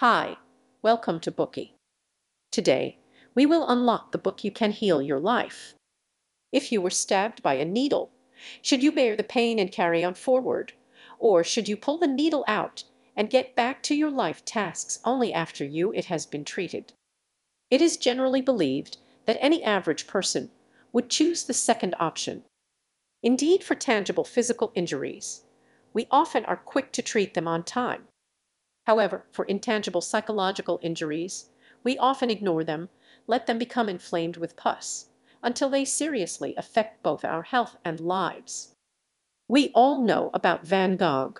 Hi, welcome to Bookey. Today, we will unlock the book you can heal your life. If you were stabbed by a needle, should you bear the pain and carry on forward, or should you pull the needle out and get back to your life tasks only after you it has been treated? It is generally believed that any average person would choose the second option. Indeed, for tangible physical injuries, we often are quick to treat them on time. However, for intangible psychological injuries, we often ignore them, let them become inflamed with pus, until they seriously affect both our health and lives. We all know about Van Gogh.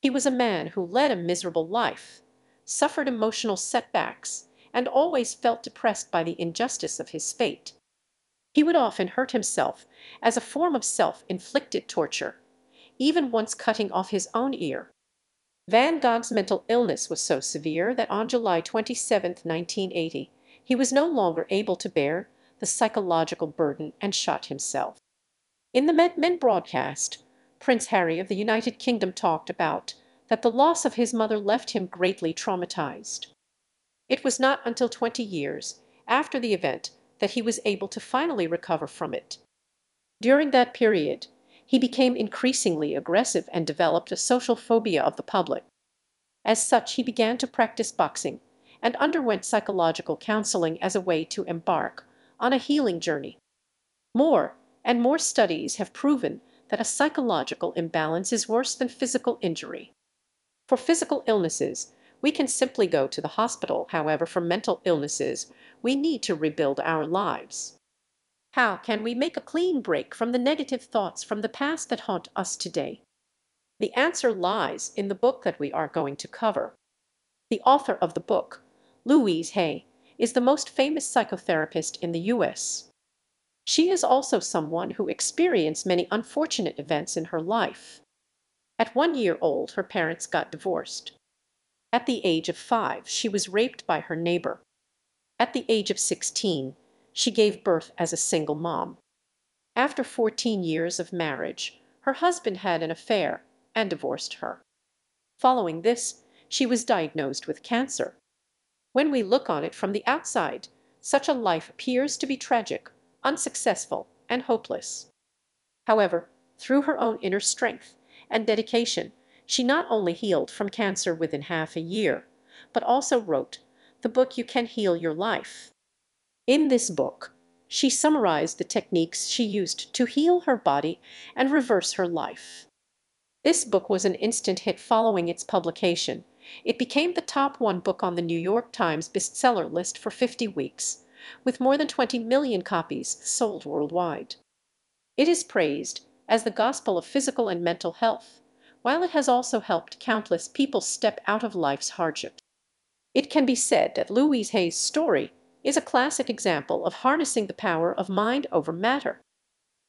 He was a man who led a miserable life, suffered emotional setbacks, and always felt depressed by the injustice of his fate. He would often hurt himself as a form of self-inflicted torture, even once cutting off his own ear. Van Gogh's mental illness was so severe that on July 27, 1980, he was no longer able to bear the psychological burden and shot himself. In the Mad Men broadcast, Prince Harry of the United Kingdom talked about that the loss of his mother left him greatly traumatized. It was not until 20 years after the event that he was able to finally recover from it. During that period, he became increasingly aggressive and developed a social phobia of the public. As such he began to practice boxing and underwent psychological counseling as a way to embark on a healing journey. More and more studies have proven that a psychological imbalance is worse than physical injury. For physical illnesses, we can simply go to the hospital, however, for mental illnesses, we need to rebuild our lives. How can we make a clean break from the negative thoughts from the past that haunt us today? The answer lies in the book that we are going to cover. The author of the book, Louise Hay, is the most famous psychotherapist in the U.S. She is also someone who experienced many unfortunate events in her life. At one year old her parents got divorced. At the age of five she was raped by her neighbor. At the age of sixteen she gave birth as a single mom. After 14 years of marriage, her husband had an affair and divorced her. Following this, she was diagnosed with cancer. When we look on it from the outside, such a life appears to be tragic, unsuccessful, and hopeless. However, through her own inner strength and dedication, she not only healed from cancer within half a year, but also wrote the book You Can Heal Your Life. In this book she summarized the techniques she used to heal her body and reverse her life. This book was an instant hit following its publication. It became the top one book on the New York Times bestseller list for 50 weeks, with more than 20 million copies sold worldwide. It is praised as the gospel of physical and mental health, while it has also helped countless people step out of life's hardships. It can be said that Louise Hay's story is a classic example of harnessing the power of mind over matter.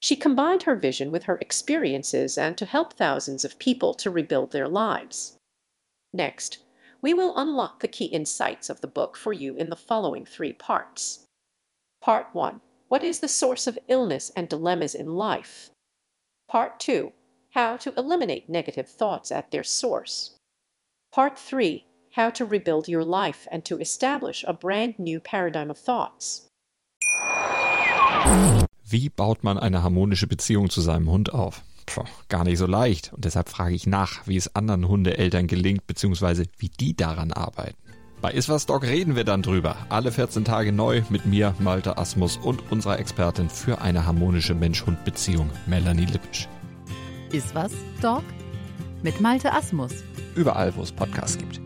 She combined her vision with her experiences and to help thousands of people to rebuild their lives. Next, we will unlock the key insights of the book for you in the following three parts. Part 1. What is the source of illness and dilemmas in life? Part 2. How to eliminate negative thoughts at their source. Part 3 how to rebuild your life and to establish a brand new paradigm of thoughts. Wie baut man eine harmonische Beziehung zu seinem Hund auf? Puh, gar nicht so leicht. Und deshalb frage ich nach, wie es anderen Hundeeltern gelingt, beziehungsweise wie die daran arbeiten. Bei Iswas Dog reden wir dann drüber. Alle 14 Tage neu mit mir, Malte Asmus und unserer Expertin für eine harmonische Mensch-Hund-Beziehung, Melanie Lippisch. Iswas Dog? Mit Malte Asmus. Überall, wo es Podcasts gibt.